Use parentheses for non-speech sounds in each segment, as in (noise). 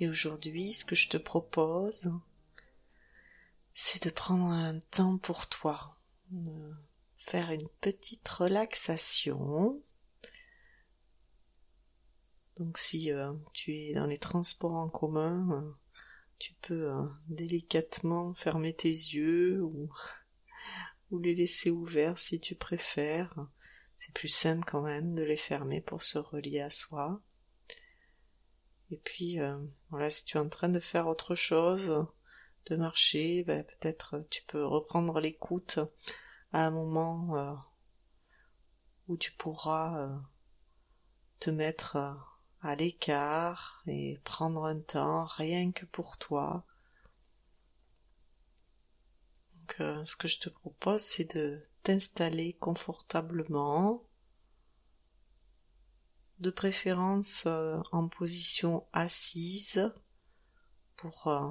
Et aujourd'hui, ce que je te propose, c'est de prendre un temps pour toi, de faire une petite relaxation. Donc si euh, tu es dans les transports en commun, euh, tu peux euh, délicatement fermer tes yeux ou, (laughs) ou les laisser ouverts si tu préfères. C'est plus simple quand même de les fermer pour se relier à soi. Et puis, si tu es en train de faire autre chose, de marcher, ben, peut-être tu peux reprendre l'écoute à un moment euh, où tu pourras euh, te mettre à l'écart et prendre un temps rien que pour toi. Donc, ce que je te propose, c'est de t'installer confortablement de préférence euh, en position assise pour euh,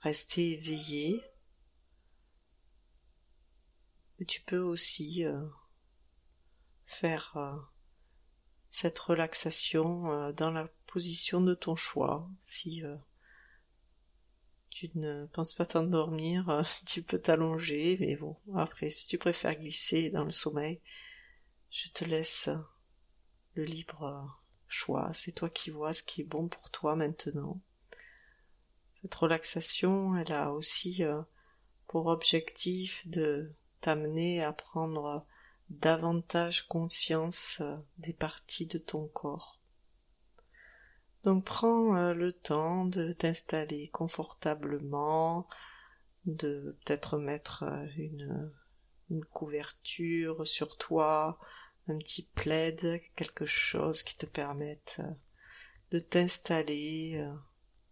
rester éveillé. Mais tu peux aussi euh, faire cette relaxation dans la position de ton choix. Si tu ne penses pas t'endormir, (laughs) tu peux t'allonger, mais bon, après, si tu préfères glisser dans le sommeil, je te laisse le libre choix. C'est toi qui vois ce qui est bon pour toi maintenant. Cette relaxation, elle a aussi euh, pour objectif de t'amener à prendre davantage conscience euh, des parties de ton corps. Donc prends euh, le temps de t'installer confortablement, de peut-être mettre une couverture sur toi, un petit plaid, quelque chose qui te permette euh, de t'installer euh,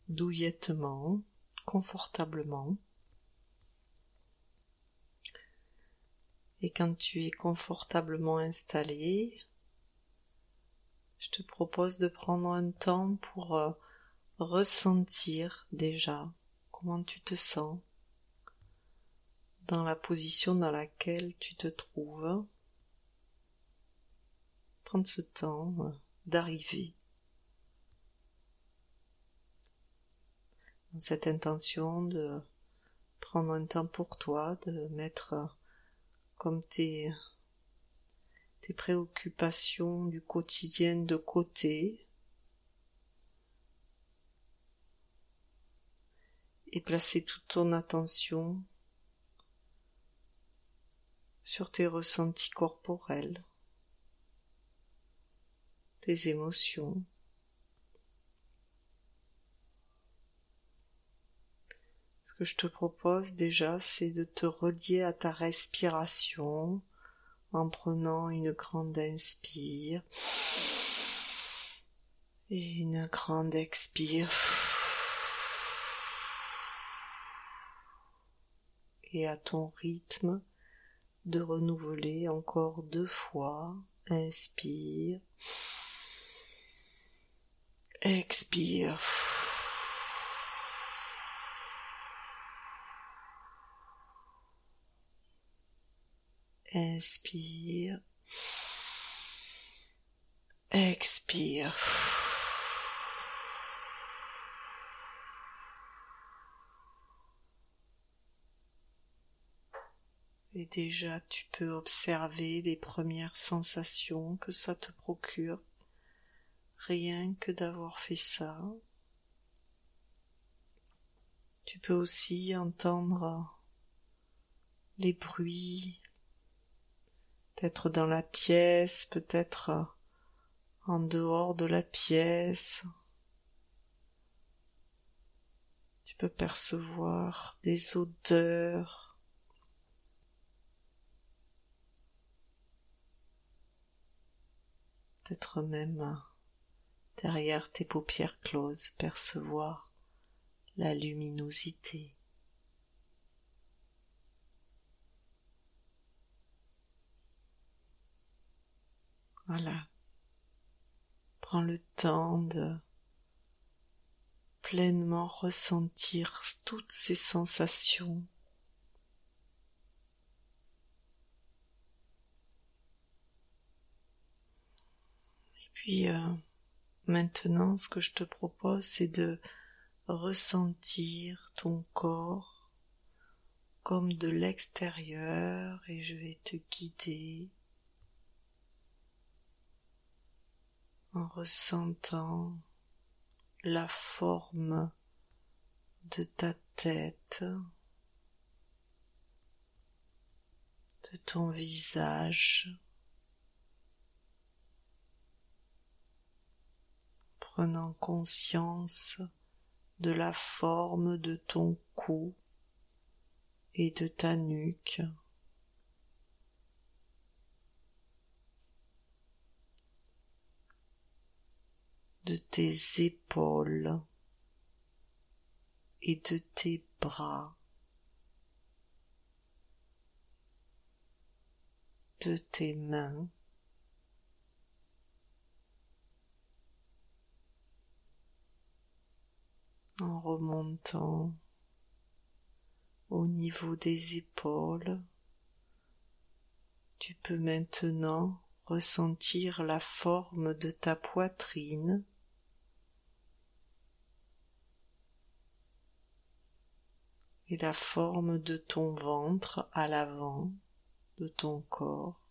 douillettement, confortablement. Et quand tu es confortablement installé, je te propose de prendre un temps pour euh, ressentir déjà comment tu te sens dans la position dans laquelle tu te trouves prendre ce temps euh, d'arriver dans cette intention de prendre un temps pour toi, de mettre euh, comme tes, tes préoccupations du quotidien de côté. Et placer toute ton attention sur tes ressentis corporels tes émotions. Ce que je te propose déjà, c'est de te relier à ta respiration en prenant une grande inspire et une grande expire. Et à ton rythme de renouveler encore deux fois. Inspire. Expire. Inspire. Expire. Et déjà tu peux observer les premières sensations que ça te procure rien que d'avoir fait ça. Tu peux aussi entendre les bruits, peut-être dans la pièce, peut-être en dehors de la pièce. Tu peux percevoir des odeurs. Peut-être même derrière tes paupières closes, percevoir la luminosité. Voilà. Prends le temps de pleinement ressentir toutes ces sensations. Et puis euh, maintenant, ce que je te propose, c'est de ressentir ton corps comme de l'extérieur et je vais te guider en ressentant la forme de ta tête, de ton visage, prenant conscience de la forme de ton cou et de ta nuque. de tes épaules et de tes bras, de tes mains, en remontant au niveau des épaules. Tu peux maintenant ressentir la forme de ta poitrine et la forme de ton ventre à l'avant de ton corps.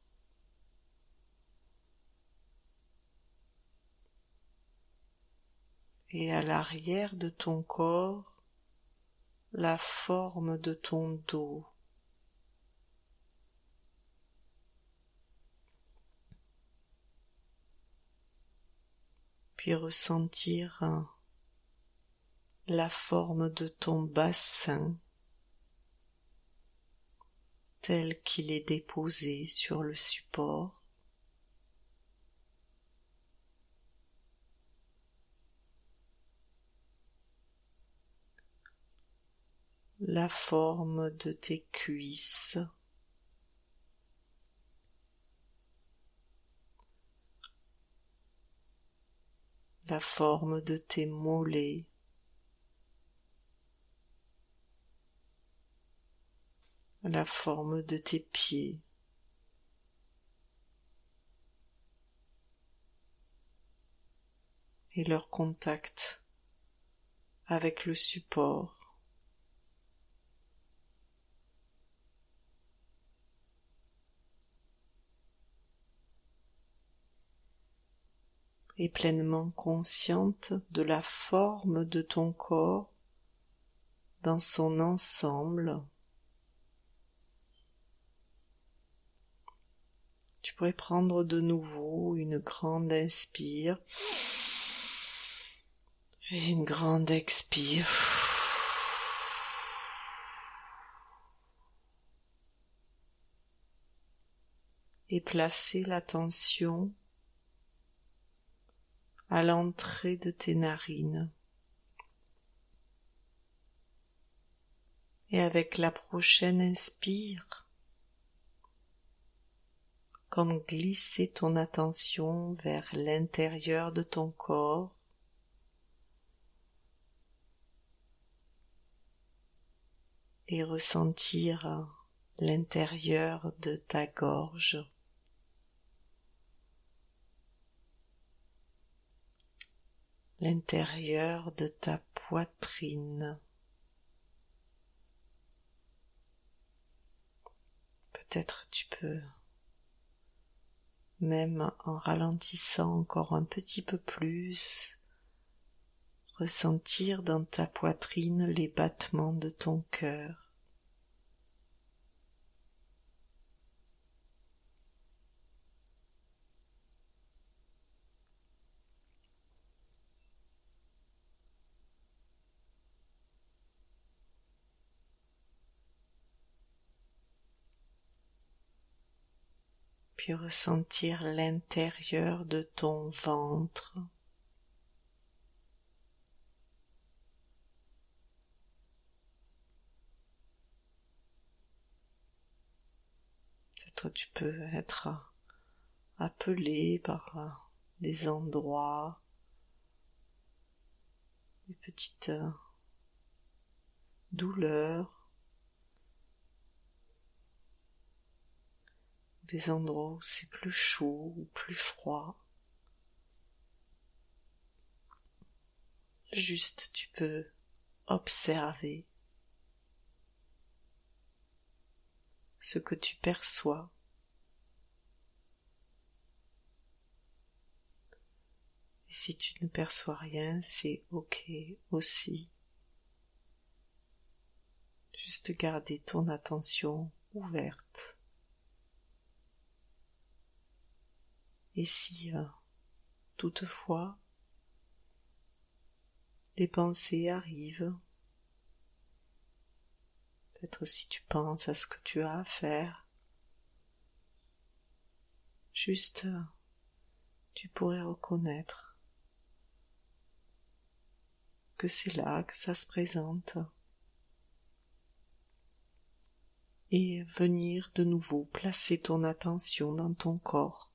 Et à l'arrière de ton corps, la forme de ton dos. Puis ressentir la forme de ton bassin tel qu'il est déposé sur le support. La forme de tes cuisses, la forme de tes mollets, la forme de tes pieds. et leur contact avec le support. Pleinement consciente de la forme de ton corps dans son ensemble. Tu pourrais prendre de nouveau une grande inspire et une grande expire. Et placer l'attention l'entrée de tes narines. Et avec la prochaine inspire, comme glisser ton attention vers l'intérieur de ton corps, et ressentir l'intérieur de ta gorge. L'intérieur de ta poitrine. Peut-être tu peux même en ralentissant encore un petit peu plus, ressentir dans ta poitrine les battements de ton cœur. puis ressentir l'intérieur de ton ventre. Peut-être tu peux être appelé par euh, des endroits, des petites euh, douleurs des endroits où c'est plus chaud ou plus froid. Juste tu peux observer ce que tu perçois. Et si tu ne perçois rien, c'est ok aussi. Juste garder ton attention ouverte. Et si euh, toutefois des pensées arrivent, peut-être si tu penses à ce que tu as à faire, juste tu pourrais reconnaître que c'est là que ça se présente et venir de nouveau placer ton attention dans ton corps.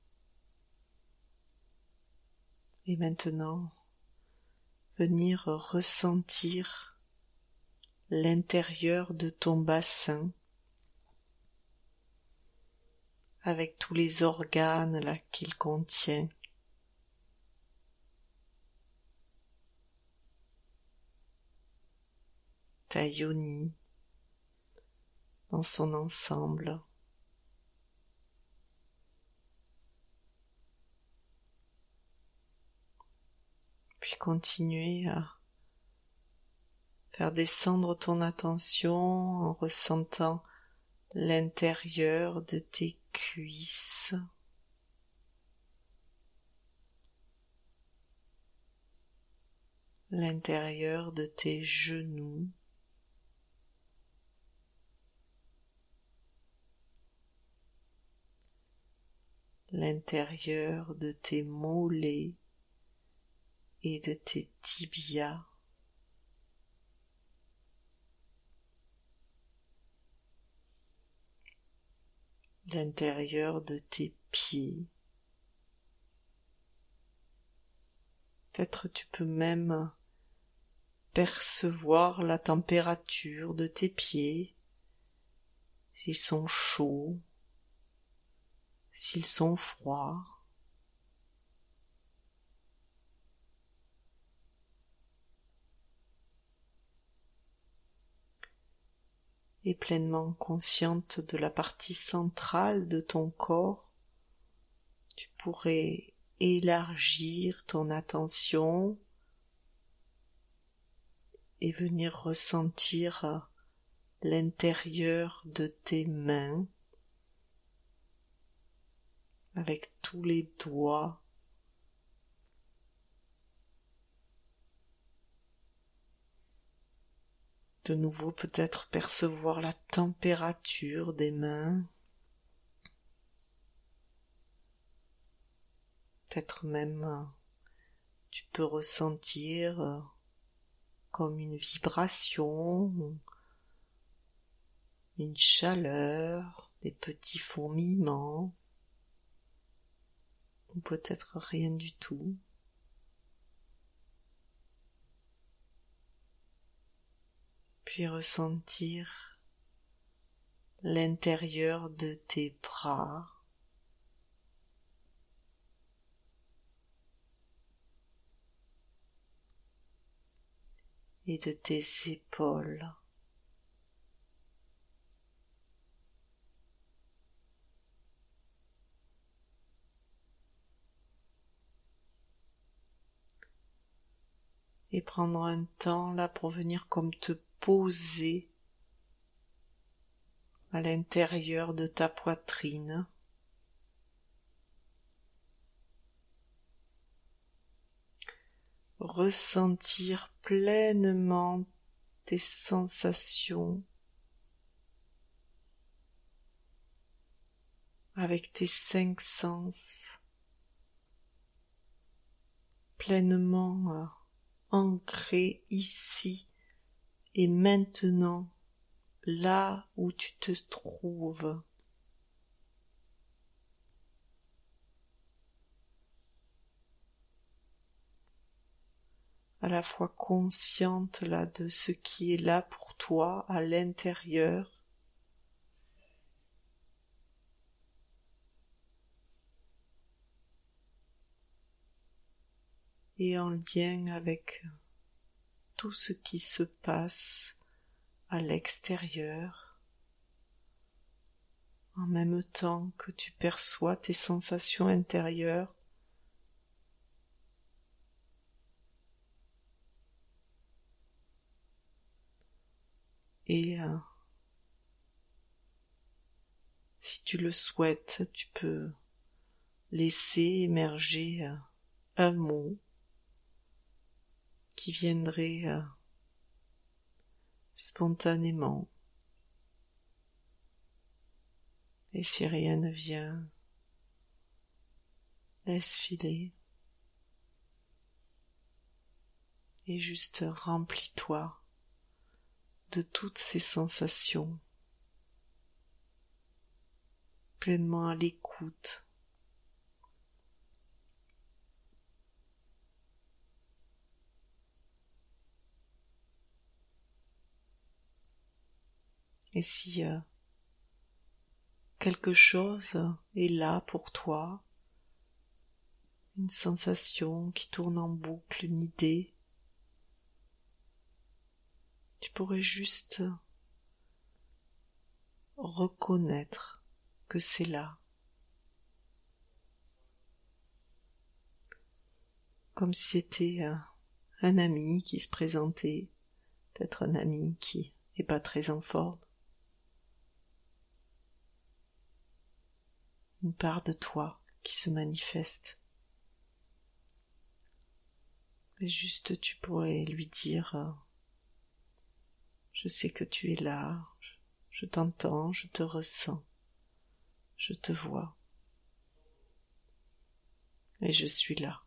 Et maintenant, venir ressentir l'intérieur de ton bassin avec tous les organes qu'il contient. Ta yoni dans son ensemble. puis continuer à faire descendre ton attention en ressentant l'intérieur de tes cuisses. l'intérieur de tes genoux, l'intérieur de tes mollets, de tes tibias. l'intérieur de tes pieds. Peut-être tu peux même percevoir la température de tes pieds, s'ils sont chauds, s'ils sont froids. Et pleinement consciente de la partie centrale de ton corps, tu pourrais élargir ton attention et venir ressentir l'intérieur de tes mains avec tous les doigts de nouveau peut-être percevoir la température des mains, peut-être même tu peux ressentir euh, comme une vibration, une chaleur, des petits fourmillements, ou peut-être rien du tout. Puis ressentir l'intérieur de tes bras. et de tes épaules. Et prendre un temps là pour venir comme te poser à l'intérieur de ta poitrine. Ressentir pleinement tes sensations avec tes cinq sens pleinement euh, ancrés ici et maintenant, là où tu te trouves, à la fois consciente là de ce qui est là pour toi à l'intérieur. Et en lien avec tout ce qui se passe à l'extérieur, en même temps que tu perçois tes sensations intérieures. Et euh, si tu le souhaites, tu peux laisser émerger euh, un mot qui viendrait euh, spontanément. Et si rien ne vient, laisse filer et juste remplis-toi de toutes ces sensations, pleinement à l'écoute. Et si euh, quelque chose est là pour toi, une sensation qui tourne en boucle, une idée, tu pourrais juste reconnaître que c'est là. Comme si c'était un, ami qui se présentait, peut-être un ami qui n'est pas très en forme. Part de toi qui se manifeste. Et juste tu pourrais lui dire je sais que tu es là, je t'entends, je te ressens, je te vois. Et je suis là.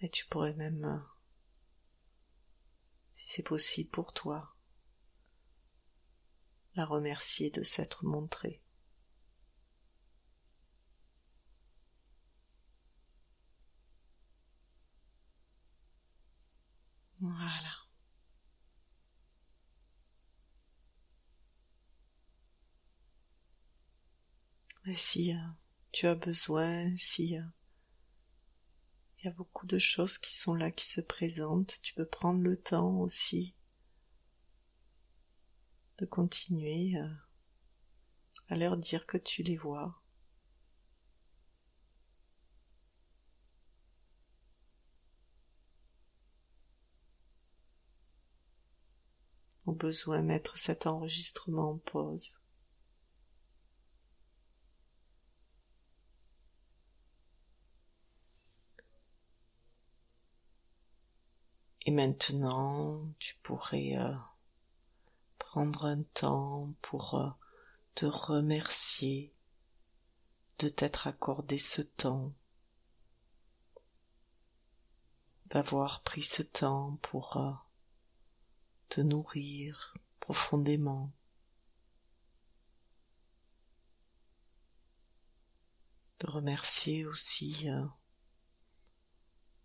Et tu pourrais même, si c'est possible pour toi, la remercier de s'être montrée. Voilà. Et euh, tu as besoin, si euh, il y a beaucoup de choses qui sont là, qui se présentent, tu peux prendre le temps aussi de continuer à leur dire que tu les vois. Au besoin mettre cet enregistrement en pause. Et maintenant, tu pourrais euh, prendre un temps pour euh, te remercier de t'être accordé ce temps, d'avoir pris ce temps pour euh, te nourrir profondément. De remercier aussi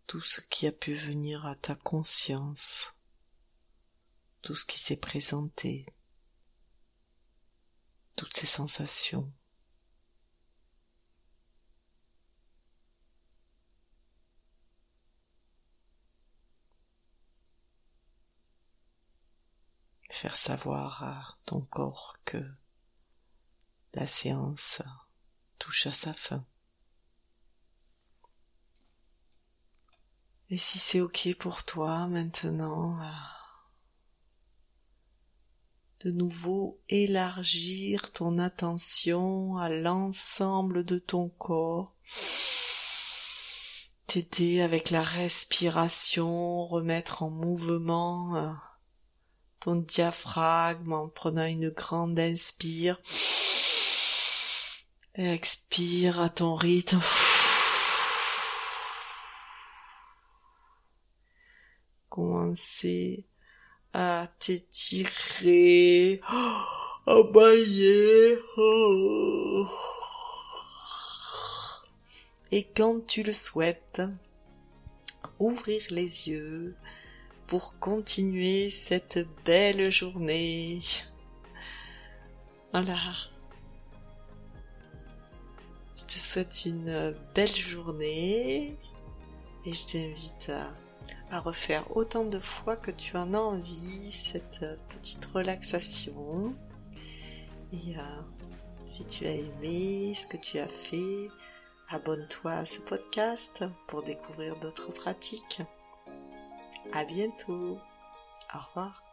tout ce qui a pu venir à ta conscience tout ce qui s'est présenté, toutes ces sensations. Faire savoir à ton corps que la séance touche à sa fin. Et si c'est ok pour toi maintenant, de nouveau élargir ton attention à l'ensemble de ton corps, t'aider avec la respiration, remettre en mouvement euh, ton diaphragme en prenant une grande inspire. Expire à ton rythme. Commencer à t'étirer, (gasps) à bailler. (gasps) Et quand tu le souhaites, ouvrir les yeux pour continuer cette belle journée. Voilà. Je te souhaite une belle journée et je t'invite à, refaire autant de fois que tu en as envie cette petite relaxation. Et euh, si tu as aimé ce que tu as fait, abonne-toi à ce podcast pour découvrir d'autres pratiques. À bientôt. Au revoir.